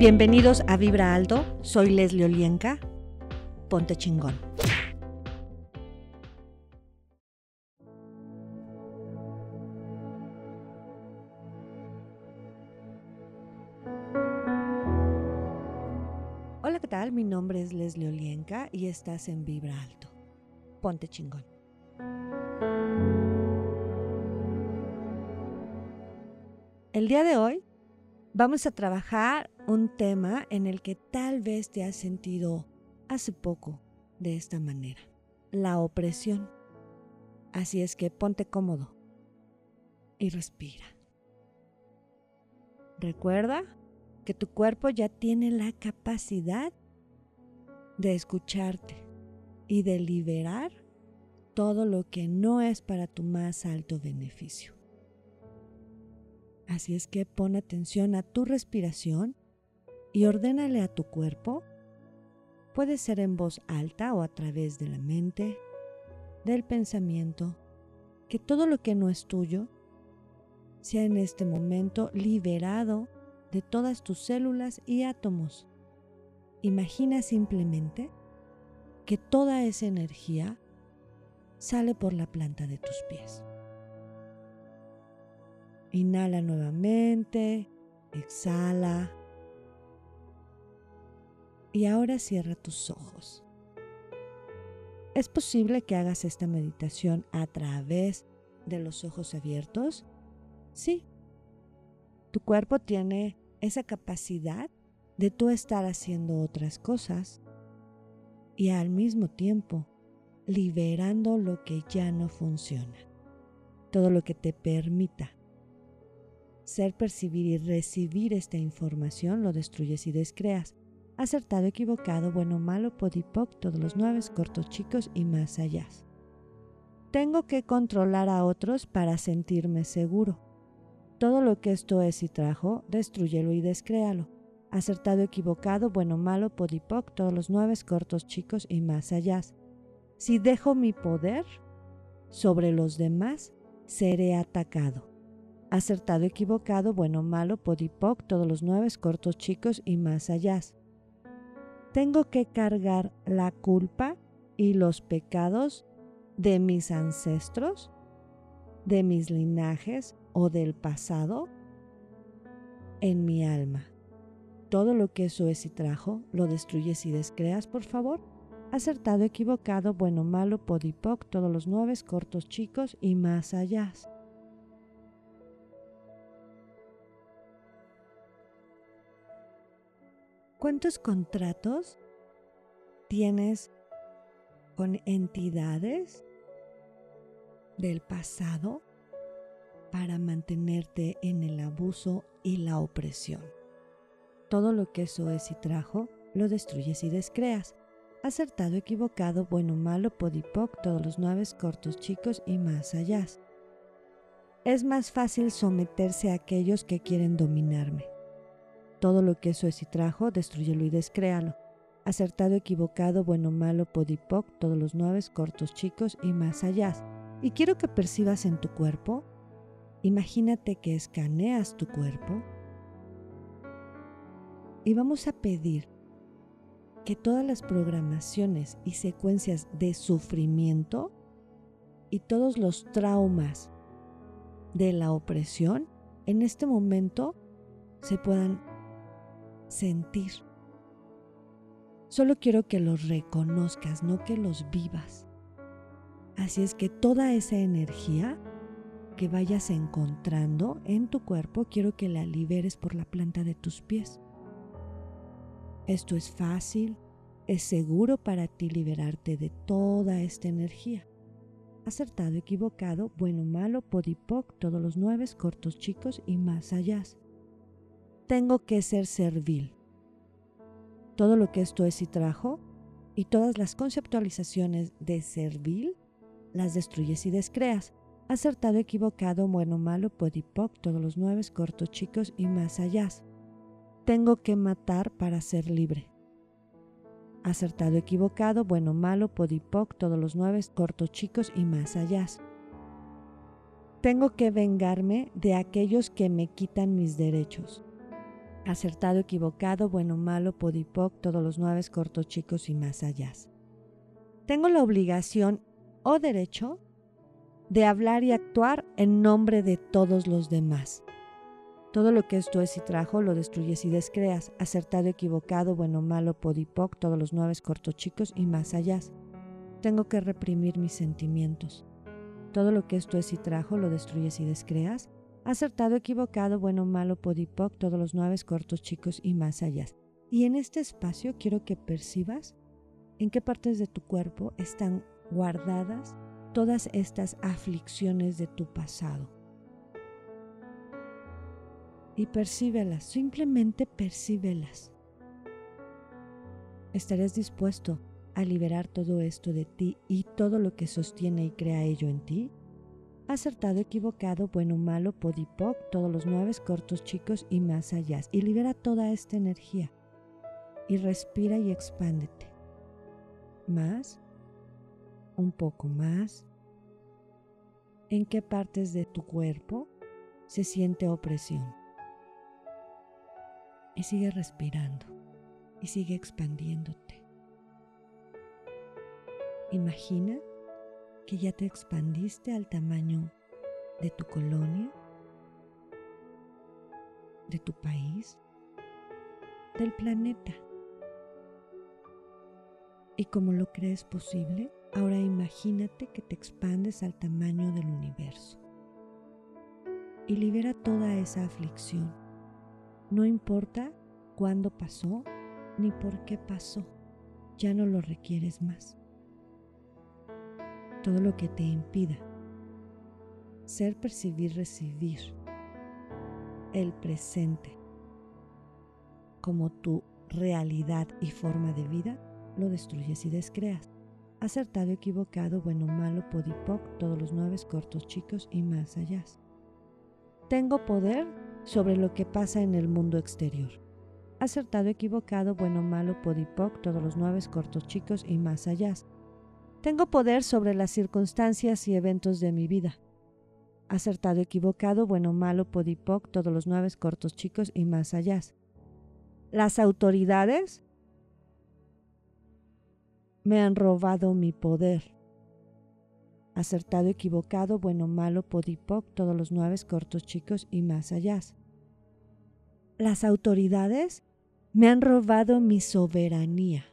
Bienvenidos a Vibra Alto, soy Leslie Olienka. Ponte chingón. Hola, ¿qué tal? Mi nombre es Leslie Olienka y estás en Vibra Alto. Ponte chingón. El día de hoy vamos a trabajar un tema en el que tal vez te has sentido hace poco de esta manera, la opresión. Así es que ponte cómodo y respira. Recuerda que tu cuerpo ya tiene la capacidad de escucharte y de liberar todo lo que no es para tu más alto beneficio. Así es que pon atención a tu respiración y ordénale a tu cuerpo. Puede ser en voz alta o a través de la mente, del pensamiento, que todo lo que no es tuyo sea en este momento liberado de todas tus células y átomos. Imagina simplemente que toda esa energía sale por la planta de tus pies. Inhala nuevamente, exhala. Y ahora cierra tus ojos. ¿Es posible que hagas esta meditación a través de los ojos abiertos? Sí. Tu cuerpo tiene esa capacidad de tú estar haciendo otras cosas y al mismo tiempo liberando lo que ya no funciona. Todo lo que te permita ser, percibir y recibir esta información lo destruyes y descreas. Acertado, equivocado, bueno, malo, podipoc, todos los nueve, cortos, chicos y más allá. Tengo que controlar a otros para sentirme seguro. Todo lo que esto es y trajo, destruyelo y descréalo. Acertado, equivocado, bueno, malo, podipoc, todos los nueve, cortos, chicos y más allá. Si dejo mi poder sobre los demás, seré atacado acertado, equivocado, bueno, malo, podipoc, todos los nueve, cortos, chicos y más allá. Tengo que cargar la culpa y los pecados de mis ancestros, de mis linajes o del pasado en mi alma. Todo lo que eso es y trajo, lo destruyes y descreas, por favor. Acertado, equivocado, bueno, malo, podipoc, todos los nueve, cortos, chicos y más allá. ¿Cuántos contratos tienes con entidades del pasado para mantenerte en el abuso y la opresión? Todo lo que eso es y trajo, lo destruyes y descreas. Acertado, equivocado, bueno, malo, podipoc, todos los nueve cortos, chicos y más allá. Es más fácil someterse a aquellos que quieren dominarme. Todo lo que eso es y trajo, destruyelo y descréalo. Acertado, equivocado, bueno, malo, podipoc, todos los nueve, cortos, chicos y más allá. Y quiero que percibas en tu cuerpo, imagínate que escaneas tu cuerpo y vamos a pedir que todas las programaciones y secuencias de sufrimiento y todos los traumas de la opresión en este momento se puedan sentir. Solo quiero que los reconozcas, no que los vivas. Así es que toda esa energía que vayas encontrando en tu cuerpo, quiero que la liberes por la planta de tus pies. Esto es fácil, es seguro para ti liberarte de toda esta energía. Acertado, equivocado, bueno, malo, podipoc, todos los nueve, cortos, chicos y más allá tengo que ser servil. Todo lo que esto es y trajo, y todas las conceptualizaciones de servil, las destruyes y descreas. Acertado, equivocado, bueno, malo, podipoc, todos los nueve, cortos, chicos y más allá. Tengo que matar para ser libre. Acertado, equivocado, bueno, malo, podipoc, todos los nueve, cortos, chicos y más allá. Tengo que vengarme de aquellos que me quitan mis derechos Acertado, equivocado, bueno, malo, podipoc, todos los nueve cortos, chicos y más allá. Tengo la obligación o derecho de hablar y actuar en nombre de todos los demás. Todo lo que esto es y trajo lo destruyes y descreas. Acertado, equivocado, bueno, malo, podipoc, todos los nueve cortos, chicos y más allá. Tengo que reprimir mis sentimientos. Todo lo que esto es y trajo lo destruyes y descreas acertado, equivocado, bueno, malo, podipoc, todos los nueve cortos, chicos y más allá. Y en este espacio quiero que percibas en qué partes de tu cuerpo están guardadas todas estas aflicciones de tu pasado. Y percíbelas, simplemente percíbelas. ¿Estarías dispuesto a liberar todo esto de ti y todo lo que sostiene y crea ello en ti? Acertado, equivocado, bueno, malo, podipoc, todos los nueve cortos, chicos y más allá. Y libera toda esta energía. Y respira y expándete. Más, un poco más. ¿En qué partes de tu cuerpo se siente opresión? Y sigue respirando y sigue expandiéndote. Imagina que ya te expandiste al tamaño de tu colonia, de tu país, del planeta. Y como lo crees posible, ahora imagínate que te expandes al tamaño del universo. Y libera toda esa aflicción. No importa cuándo pasó ni por qué pasó, ya no lo requieres más todo lo que te impida ser, percibir, recibir el presente como tu realidad y forma de vida, lo destruyes y descreas. Acertado, equivocado, bueno, malo, podipoc, todos los nueve cortos, chicos y más allá. Tengo poder sobre lo que pasa en el mundo exterior. Acertado, equivocado, bueno, malo, podipoc, todos los nueve cortos, chicos y más allá. Tengo poder sobre las circunstancias y eventos de mi vida. Acertado, equivocado, bueno, malo, podipoc, todos los nueve cortos chicos y más allá. Las autoridades me han robado mi poder. Acertado, equivocado, bueno, malo, podipoc, todos los nueve cortos chicos y más allá. Las autoridades me han robado mi soberanía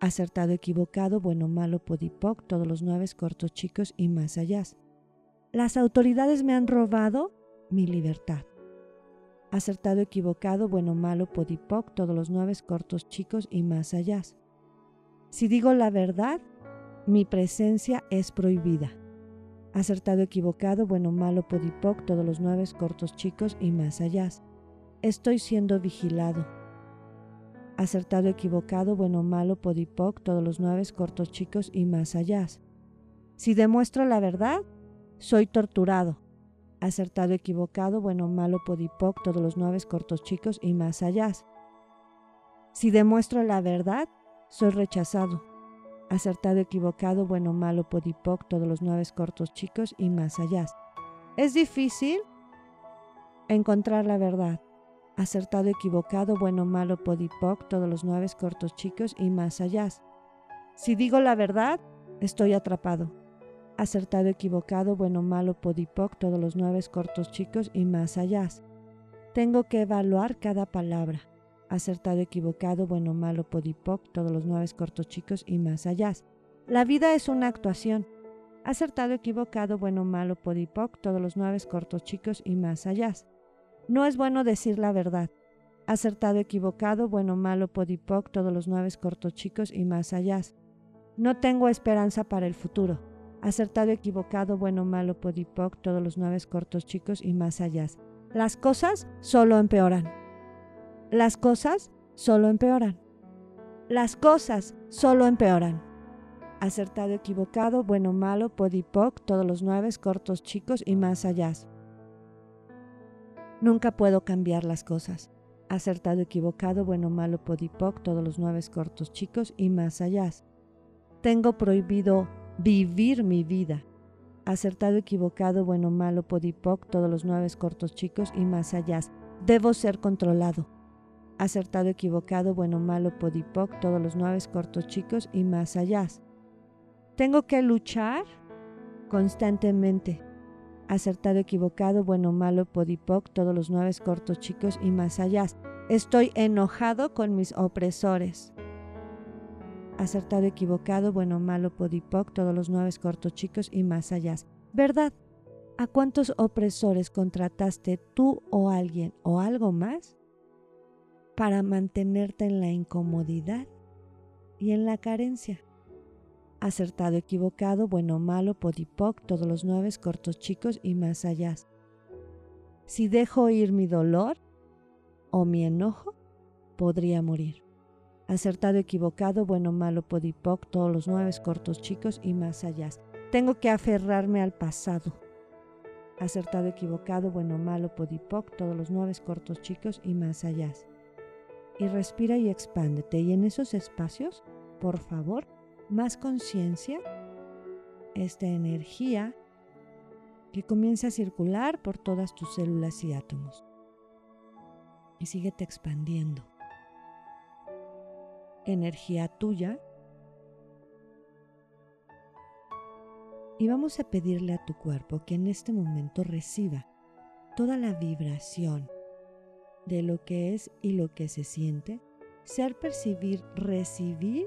acertado, equivocado, bueno, malo, podipoc, todos los nueve cortos chicos y más allá. Las autoridades me han robado mi libertad. Acertado, equivocado, bueno, malo, podipoc, todos los nueve cortos chicos y más allá. Si digo la verdad, mi presencia es prohibida. Acertado, equivocado, bueno, malo, podipoc, todos los nueve cortos chicos y más allá. Estoy siendo vigilado acertado, equivocado, bueno, malo, podipoc, todos los nueve cortos chicos y más allá. Si demuestro la verdad, soy torturado. Acertado, equivocado, bueno, malo, podipoc, todos los nueve cortos chicos y más allá. Si demuestro la verdad, soy rechazado. Acertado, equivocado, bueno, malo, podipoc, todos los nueve cortos chicos y más allá. Es difícil encontrar la verdad acertado, equivocado, bueno, malo, podipoc, todos los nueve cortos chicos y más allá. Si digo la verdad, estoy atrapado. Acertado, equivocado, bueno, malo, podipoc, todos los nueve cortos chicos y más allá. Tengo que evaluar cada palabra. Acertado, equivocado, bueno, malo, podipoc, todos los nueve cortos chicos y más allá. La vida es una actuación. Acertado, equivocado, bueno, malo, podipoc, todos los nueve cortos chicos y más allá. No es bueno decir la verdad. Acertado, equivocado, bueno, malo, podipoc, todos los nueve cortos chicos y más allá. No tengo esperanza para el futuro. Acertado, equivocado, bueno, malo, podipoc, todos los nueve cortos chicos y más allá. Las cosas solo empeoran. Las cosas solo empeoran. Las cosas solo empeoran. Acertado, equivocado, bueno, malo, podipoc, todos los nueve cortos chicos y más allá. Nunca puedo cambiar las cosas. Acertado, equivocado, bueno, malo, podipoc, todos los nueve cortos chicos y más allá. Tengo prohibido vivir mi vida. Acertado, equivocado, bueno, malo, podipoc, todos los nueve cortos chicos y más allá. Debo ser controlado. Acertado, equivocado, bueno, malo, podipoc, todos los nueve cortos, chicos y más allá. Tengo que luchar constantemente. Acertado, equivocado, bueno, malo, podipoc, todos los nueve cortos, chicos y más allá. Estoy enojado con mis opresores. Acertado, equivocado, bueno, malo, podipoc, todos los nueve cortos, chicos y más allá. ¿Verdad? ¿A cuántos opresores contrataste tú o alguien o algo más para mantenerte en la incomodidad y en la carencia? Acertado, equivocado, bueno, malo, podipoc, todos los nueve cortos, chicos y más allá. Si dejo ir mi dolor o mi enojo, podría morir. Acertado, equivocado, bueno, malo, podipoc, todos los nueve cortos, chicos y más allá. Tengo que aferrarme al pasado acertado, equivocado, bueno, malo, podipoc, todos los nueve cortos chicos y más allá. Y respira y expándete. Y en esos espacios, por favor, más conciencia, esta energía que comienza a circular por todas tus células y átomos. Y síguete expandiendo. Energía tuya Y vamos a pedirle a tu cuerpo que en este momento reciba toda la vibración de lo que es y lo que se siente, ser, percibir, recibir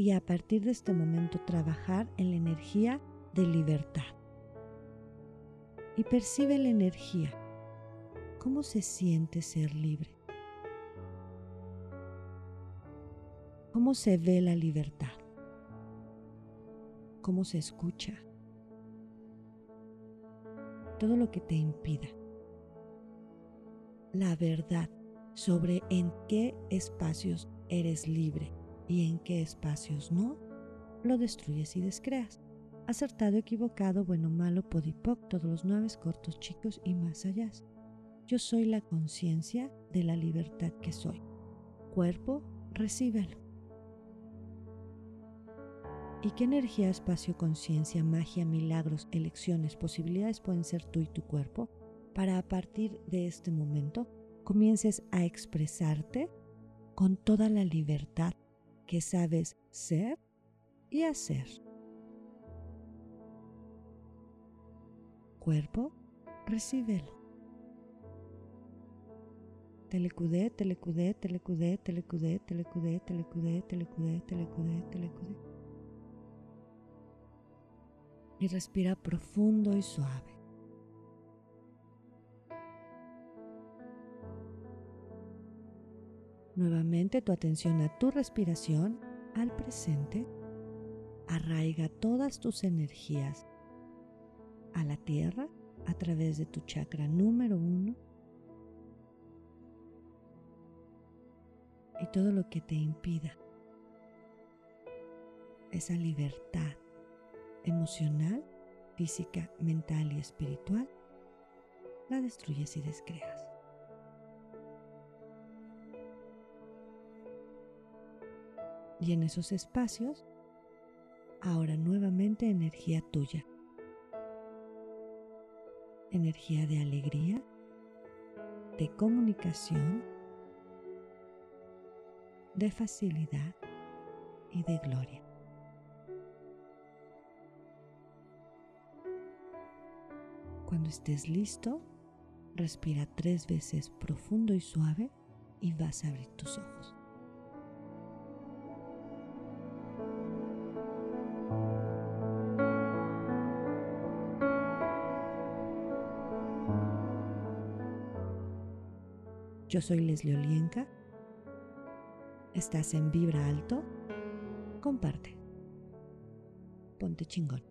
y a partir de este momento trabajar en la energía de libertad. Y percibe la energía. ¿Cómo se siente ser libre? ¿Cómo se ve la libertad? cómo se escucha, todo lo que te impida. La verdad sobre en qué espacios eres libre y en qué espacios no, lo destruyes y descreas. Acertado, equivocado, bueno, malo, podipoc, todos los nueve cortos, chicos y más allá. Yo soy la conciencia de la libertad que soy. Cuerpo, recíbelo. ¿Y qué energía, espacio, conciencia, magia, milagros, elecciones, posibilidades pueden ser tú y tu cuerpo para a partir de este momento comiences a expresarte con toda la libertad que sabes ser y hacer? Cuerpo, recíbelo. Telecudé, telecudé, telecudé, telecudé, telecudé, telecudé, telecudé, telecudé, telecudé y respira profundo y suave. Nuevamente tu atención a tu respiración, al presente. Arraiga todas tus energías a la tierra a través de tu chakra número uno y todo lo que te impida esa libertad emocional, física, mental y espiritual, la destruyes y descreas. Y en esos espacios, ahora nuevamente energía tuya. Energía de alegría, de comunicación, de facilidad y de gloria. Cuando estés listo, respira tres veces profundo y suave y vas a abrir tus ojos. Yo soy Leslie Olienka. Estás en Vibra Alto. Comparte. Ponte chingón.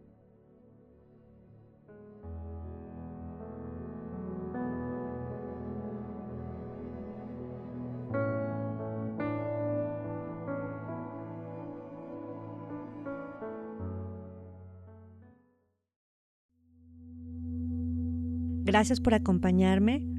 Gracias por acompañarme.